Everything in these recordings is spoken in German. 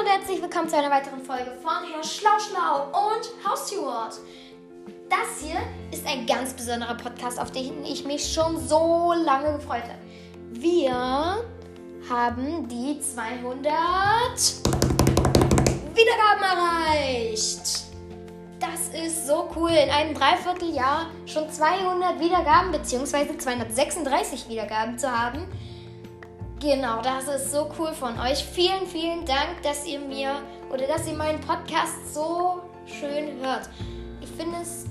Hallo und herzlich willkommen zu einer weiteren Folge von Herr Schlau Schlau und Haustierwort. Das hier ist ein ganz besonderer Podcast, auf den ich mich schon so lange gefreut habe. Wir haben die 200 Wiedergaben erreicht. Das ist so cool. In einem Dreivierteljahr schon 200 Wiedergaben bzw. 236 Wiedergaben zu haben. Genau, das ist so cool von euch. Vielen, vielen Dank, dass ihr mir oder dass ihr meinen Podcast so schön hört. Ich finde es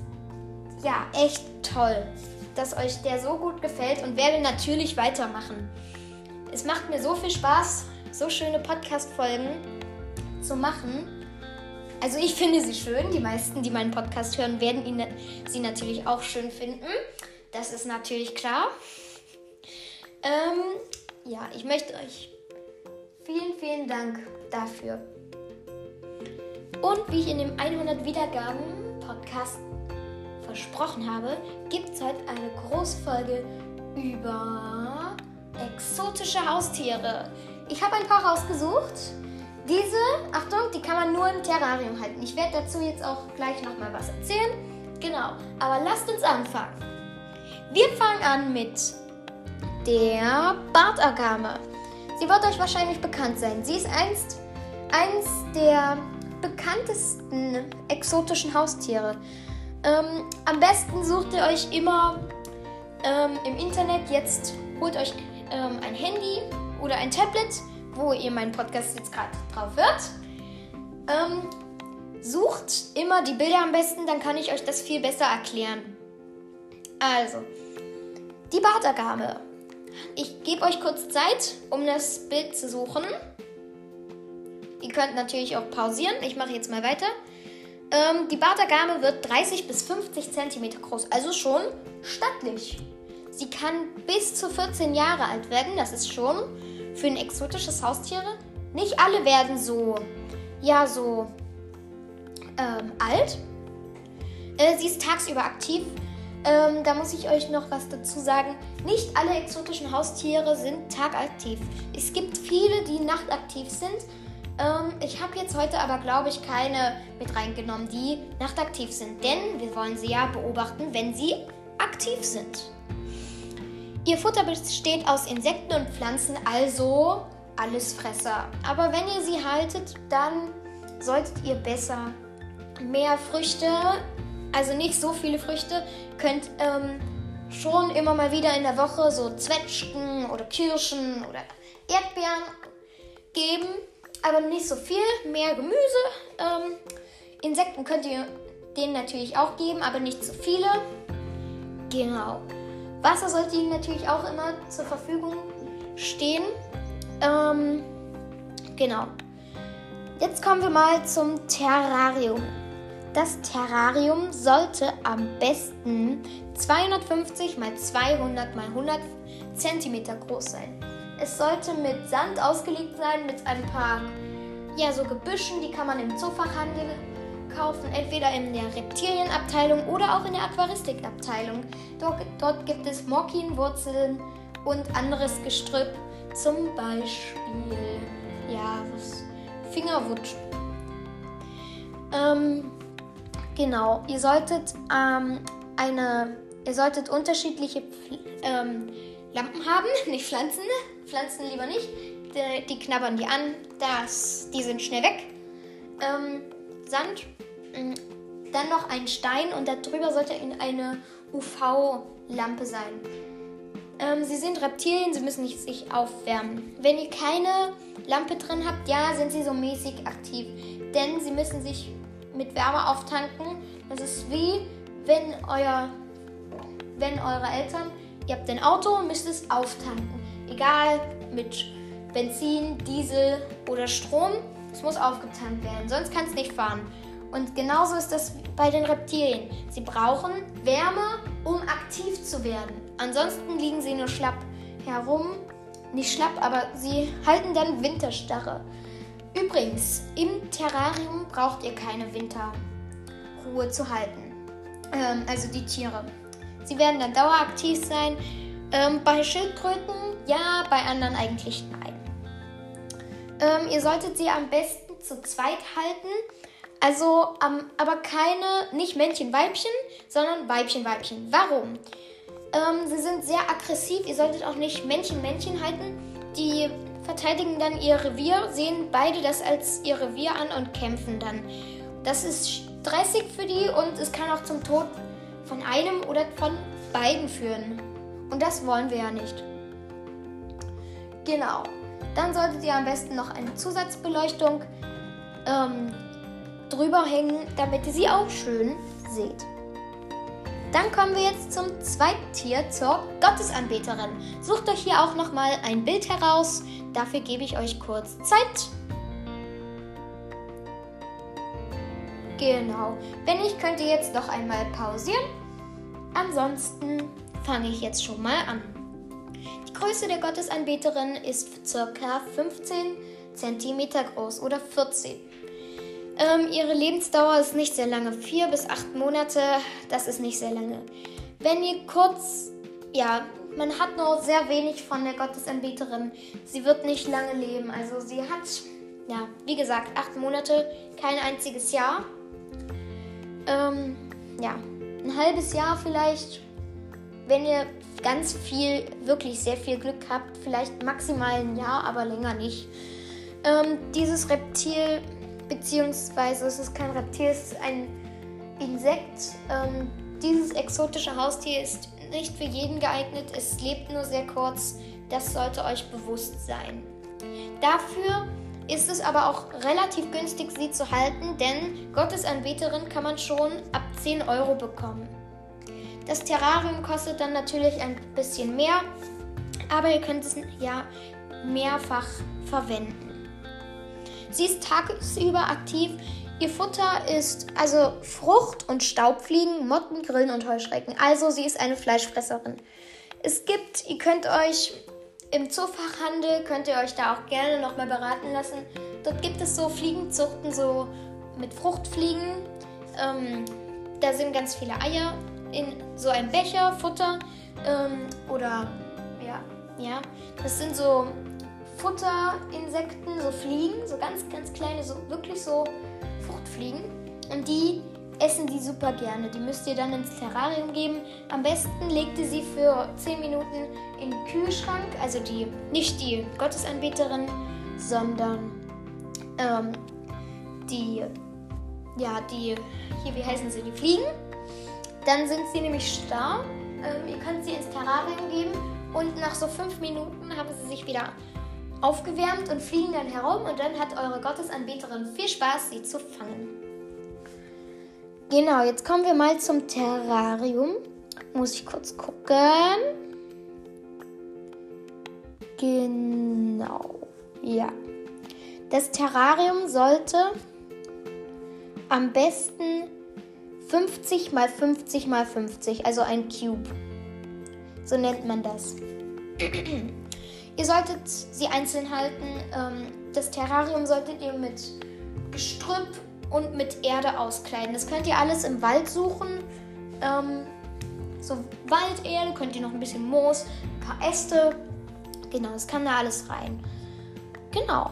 ja echt toll, dass euch der so gut gefällt und werde natürlich weitermachen. Es macht mir so viel Spaß, so schöne Podcast-Folgen zu machen. Also ich finde sie schön. Die meisten, die meinen Podcast hören, werden ihn, sie natürlich auch schön finden. Das ist natürlich klar. Ähm, ja, ich möchte euch vielen, vielen Dank dafür. Und wie ich in dem 100 Wiedergaben Podcast versprochen habe, gibt es heute eine Großfolge über exotische Haustiere. Ich habe ein paar rausgesucht. Diese, Achtung, die kann man nur im Terrarium halten. Ich werde dazu jetzt auch gleich nochmal was erzählen. Genau, aber lasst uns anfangen. Wir fangen an mit der Bartagame. Sie wird euch wahrscheinlich bekannt sein. Sie ist einst eins der bekanntesten exotischen Haustiere. Ähm, am besten sucht ihr euch immer ähm, im Internet jetzt, holt euch ähm, ein Handy oder ein Tablet, wo ihr meinen Podcast jetzt gerade drauf hört. Ähm, sucht immer die Bilder am besten, dann kann ich euch das viel besser erklären. Also, die Bartagame ich gebe euch kurz Zeit, um das Bild zu suchen. Ihr könnt natürlich auch pausieren. Ich mache jetzt mal weiter. Ähm, die Bartagame wird 30 bis 50 cm groß, also schon stattlich. Sie kann bis zu 14 Jahre alt werden. Das ist schon für ein exotisches Haustier. Nicht alle werden so, ja, so ähm, alt. Äh, sie ist tagsüber aktiv. Ähm, da muss ich euch noch was dazu sagen. Nicht alle exotischen Haustiere sind tagaktiv. Es gibt viele, die nachtaktiv sind. Ähm, ich habe jetzt heute aber, glaube ich, keine mit reingenommen, die nachtaktiv sind. Denn wir wollen sie ja beobachten, wenn sie aktiv sind. Ihr Futter besteht aus Insekten und Pflanzen, also Allesfresser. Aber wenn ihr sie haltet, dann solltet ihr besser mehr Früchte also nicht so viele Früchte, könnt ähm, schon immer mal wieder in der Woche so Zwetschgen oder Kirschen oder Erdbeeren geben, aber nicht so viel, mehr Gemüse. Ähm, Insekten könnt ihr denen natürlich auch geben, aber nicht zu viele. Genau. Wasser sollte ihnen natürlich auch immer zur Verfügung stehen. Ähm, genau. Jetzt kommen wir mal zum Terrarium. Das Terrarium sollte am besten 250 x 200 x 100 cm groß sein. Es sollte mit Sand ausgelegt sein, mit ein paar ja, so Gebüschen, die kann man im Zoofachhandel kaufen, entweder in der Reptilienabteilung oder auch in der Aquaristikabteilung. Dort, dort gibt es Mockinwurzeln und anderes Gestrüpp, zum Beispiel ja, Fingerwood. Ähm, Genau, ihr solltet ähm, eine, ihr solltet unterschiedliche ähm, Lampen haben, nicht Pflanzen. Pflanzen lieber nicht. Die, die, knabbern die an, das, die sind schnell weg. Ähm, Sand, mm, dann noch ein Stein und darüber sollte eine UV-Lampe sein. Ähm, sie sind Reptilien, sie müssen nicht sich aufwärmen. Wenn ihr keine Lampe drin habt, ja, sind sie so mäßig aktiv, denn sie müssen sich mit Wärme auftanken. Das ist wie wenn euer, wenn eure Eltern, ihr habt ein Auto und müsst es auftanken. Egal mit Benzin, Diesel oder Strom, es muss aufgetankt werden, sonst kann es nicht fahren. Und genauso ist das bei den Reptilien. Sie brauchen Wärme, um aktiv zu werden. Ansonsten liegen sie nur schlapp herum. Nicht schlapp, aber sie halten dann Winterstarre. Übrigens, im Terrarium braucht ihr keine Winterruhe zu halten. Ähm, also die Tiere. Sie werden dann daueraktiv sein. Ähm, bei Schildkröten ja, bei anderen eigentlich nein. Ähm, ihr solltet sie am besten zu zweit halten. Also, aber keine, nicht Männchen, Weibchen, sondern Weibchen, Weibchen. Warum? Ähm, sie sind sehr aggressiv. Ihr solltet auch nicht Männchen, Männchen halten. Die verteidigen dann ihr Revier, sehen beide das als ihr Revier an und kämpfen dann. Das ist stressig für die und es kann auch zum Tod von einem oder von beiden führen. Und das wollen wir ja nicht. Genau. Dann solltet ihr am besten noch eine Zusatzbeleuchtung ähm, drüber hängen, damit ihr sie auch schön seht. Dann kommen wir jetzt zum zweiten Tier, zur Gottesanbeterin. Sucht euch hier auch nochmal ein Bild heraus. Dafür gebe ich euch kurz Zeit. Genau. Wenn nicht, könnt ihr jetzt noch einmal pausieren. Ansonsten fange ich jetzt schon mal an. Die Größe der Gottesanbeterin ist ca. 15 cm groß oder 14 ähm, ihre Lebensdauer ist nicht sehr lange. Vier bis acht Monate, das ist nicht sehr lange. Wenn ihr kurz, ja, man hat nur sehr wenig von der Gottesanbeterin. Sie wird nicht lange leben. Also sie hat, ja, wie gesagt, acht Monate, kein einziges Jahr. Ähm, ja, ein halbes Jahr vielleicht, wenn ihr ganz viel, wirklich sehr viel Glück habt, vielleicht maximal ein Jahr, aber länger nicht. Ähm, dieses Reptil beziehungsweise es ist kein Reptil, es ist ein Insekt. Ähm, dieses exotische Haustier ist nicht für jeden geeignet, es lebt nur sehr kurz, das sollte euch bewusst sein. Dafür ist es aber auch relativ günstig, sie zu halten, denn Gottesanbeterin kann man schon ab 10 Euro bekommen. Das Terrarium kostet dann natürlich ein bisschen mehr, aber ihr könnt es ja mehrfach verwenden. Sie ist tagsüber aktiv. Ihr Futter ist also Frucht und Staubfliegen, Motten, Grillen und Heuschrecken. Also sie ist eine Fleischfresserin. Es gibt, ihr könnt euch im Zoofachhandel, könnt ihr euch da auch gerne nochmal beraten lassen. Dort gibt es so Fliegenzuchten, so mit Fruchtfliegen. Ähm, da sind ganz viele Eier in so einem Becher, Futter. Ähm, oder ja, ja. Das sind so Futterinsekten, Fliegen, so ganz, ganz kleine, so wirklich so Fruchtfliegen. Und die essen die super gerne. Die müsst ihr dann ins Terrarium geben. Am besten legt ihr sie für 10 Minuten in den Kühlschrank. Also die, nicht die Gottesanbeterin, sondern ähm, die, ja, die, hier, wie heißen sie, die Fliegen. Dann sind sie nämlich starr. Ähm, ihr könnt sie ins Terrarium geben und nach so 5 Minuten haben sie sich wieder aufgewärmt und fliegen dann herum und dann hat eure Gottesanbeterin viel Spaß, sie zu fangen. Genau, jetzt kommen wir mal zum Terrarium. Muss ich kurz gucken. Genau. Ja. Das Terrarium sollte am besten 50 mal 50 mal 50, also ein Cube. So nennt man das. Ihr solltet sie einzeln halten. Ähm, das Terrarium solltet ihr mit Gestrüpp und mit Erde auskleiden. Das könnt ihr alles im Wald suchen. Ähm, so Walderde, könnt ihr noch ein bisschen Moos, ein paar Äste. Genau, das kann da alles rein. Genau.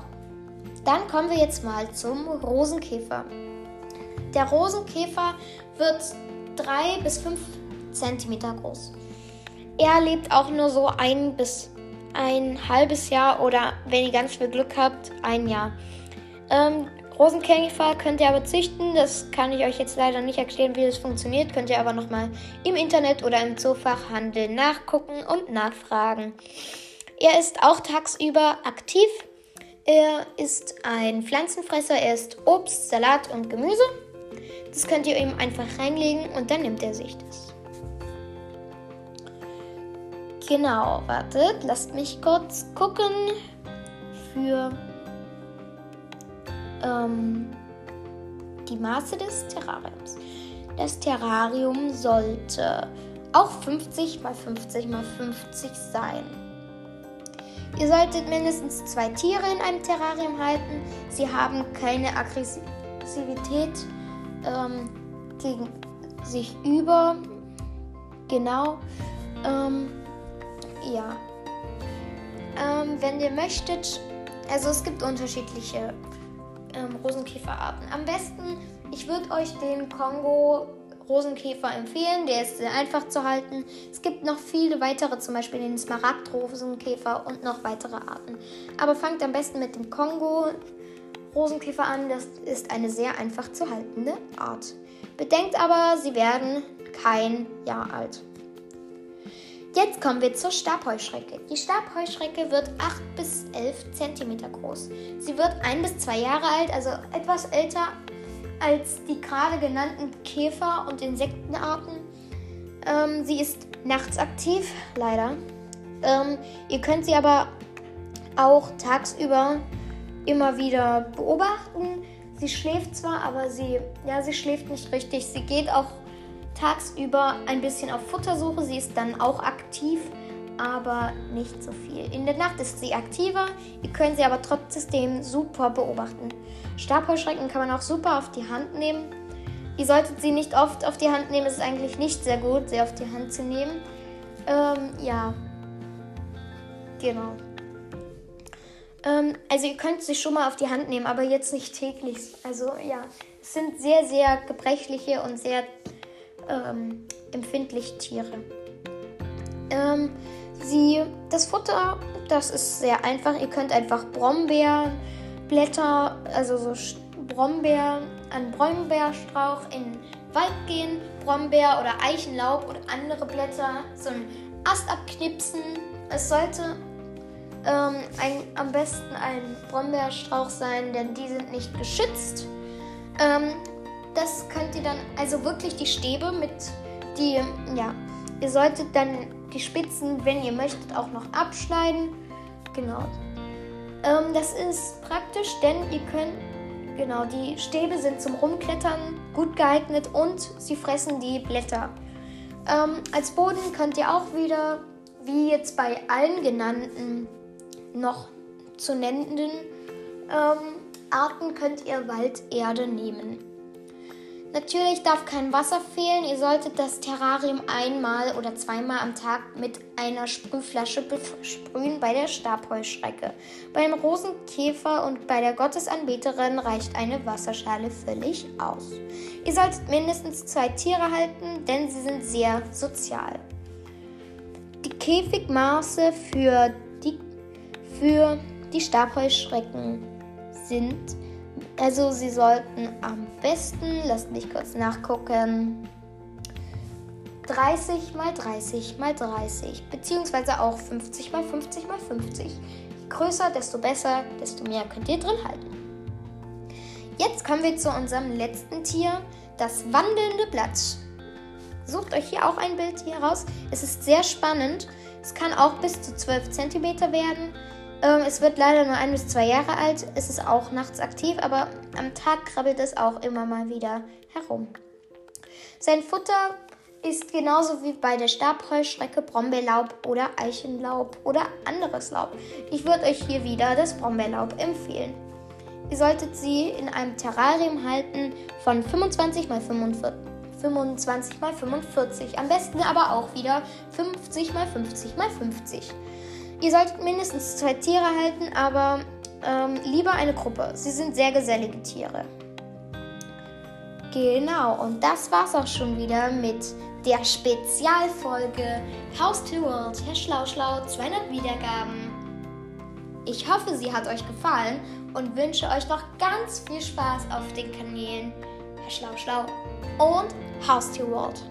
Dann kommen wir jetzt mal zum Rosenkäfer. Der Rosenkäfer wird 3 bis 5 cm groß. Er lebt auch nur so ein bis ein halbes Jahr oder, wenn ihr ganz viel Glück habt, ein Jahr. Ähm, Rosenkäfer könnt ihr aber züchten. Das kann ich euch jetzt leider nicht erklären, wie das funktioniert. Könnt ihr aber nochmal im Internet oder im Zoofachhandel nachgucken und nachfragen. Er ist auch tagsüber aktiv. Er ist ein Pflanzenfresser. Er isst Obst, Salat und Gemüse. Das könnt ihr ihm einfach reinlegen und dann nimmt er sich das. Genau, wartet, lasst mich kurz gucken für ähm, die Maße des Terrariums. Das Terrarium sollte auch 50 mal 50 mal 50 sein. Ihr solltet mindestens zwei Tiere in einem Terrarium halten. Sie haben keine Aggressivität ähm, gegen sich über. Genau. Ähm, ja. Ähm, wenn ihr möchtet, also es gibt unterschiedliche ähm, Rosenkäferarten. Am besten, ich würde euch den Kongo Rosenkäfer empfehlen. Der ist sehr einfach zu halten. Es gibt noch viele weitere, zum Beispiel den Smaragd-Rosenkäfer und noch weitere Arten. Aber fangt am besten mit dem Kongo Rosenkäfer an. Das ist eine sehr einfach zu haltende Art. Bedenkt aber, sie werden kein Jahr alt. Jetzt kommen wir zur Stabheuschrecke. Die Stabheuschrecke wird 8 bis 11 cm groß. Sie wird 1 bis 2 Jahre alt, also etwas älter als die gerade genannten Käfer- und Insektenarten. Ähm, sie ist nachts aktiv, leider. Ähm, ihr könnt sie aber auch tagsüber immer wieder beobachten. Sie schläft zwar, aber sie, ja, sie schläft nicht richtig. Sie geht auch tagsüber ein bisschen auf Futtersuche. Sie ist dann auch aktiv, aber nicht so viel. In der Nacht ist sie aktiver. Ihr könnt sie aber trotzdem super beobachten. Stabheuschrecken kann man auch super auf die Hand nehmen. Ihr solltet sie nicht oft auf die Hand nehmen. Es ist eigentlich nicht sehr gut, sie auf die Hand zu nehmen. Ähm, ja. Genau. Ähm, also ihr könnt sie schon mal auf die Hand nehmen, aber jetzt nicht täglich. Also ja, es sind sehr, sehr gebrechliche und sehr ähm, empfindliche Tiere. Ähm, sie, das Futter, das ist sehr einfach. Ihr könnt einfach Brombeerblätter, also so Brombeer, an Brombeerstrauch in den Wald gehen, Brombeer oder Eichenlaub oder andere Blätter, so einen Ast abknipsen. Es sollte ähm, ein, am besten ein Brombeerstrauch sein, denn die sind nicht geschützt. Ähm, das könnt ihr dann, also wirklich die Stäbe mit die, ja, ihr solltet dann die Spitzen, wenn ihr möchtet, auch noch abschneiden. Genau. Ähm, das ist praktisch, denn ihr könnt, genau, die Stäbe sind zum Rumklettern gut geeignet und sie fressen die Blätter. Ähm, als Boden könnt ihr auch wieder, wie jetzt bei allen genannten noch zu nennenden ähm, Arten, könnt ihr Walderde nehmen. Natürlich darf kein Wasser fehlen. Ihr solltet das Terrarium einmal oder zweimal am Tag mit einer Sprühflasche besprühen bei der Stabheuschrecke. Beim Rosenkäfer und bei der Gottesanbeterin reicht eine Wasserschale völlig aus. Ihr solltet mindestens zwei Tiere halten, denn sie sind sehr sozial. Die Käfigmaße für die, für die Stabheuschrecken sind also sie sollten am besten, lasst mich kurz nachgucken, 30 mal 30 mal 30, beziehungsweise auch 50 mal 50 mal 50. Je größer, desto besser, desto mehr könnt ihr drin halten. Jetzt kommen wir zu unserem letzten Tier, das wandelnde Blatt. Sucht euch hier auch ein Bild hier raus. Es ist sehr spannend. Es kann auch bis zu 12 cm werden. Ähm, es wird leider nur ein bis zwei Jahre alt. Es ist auch nachts aktiv, aber am Tag krabbelt es auch immer mal wieder herum. Sein Futter ist genauso wie bei der Stabheuschrecke Brombeerlaub oder Eichenlaub oder anderes Laub. Ich würde euch hier wieder das Brombeerlaub empfehlen. Ihr solltet sie in einem Terrarium halten von 25 x 45. 25 x 45. Am besten aber auch wieder 50 x 50 x 50. Ihr solltet mindestens zwei Tiere halten, aber ähm, lieber eine Gruppe. Sie sind sehr gesellige Tiere. Genau, und das war's auch schon wieder mit der Spezialfolge House to World, Herr Schlauschlau, 200 Wiedergaben. Ich hoffe, sie hat euch gefallen und wünsche euch noch ganz viel Spaß auf den Kanälen Herr Schlauschlau und House to World.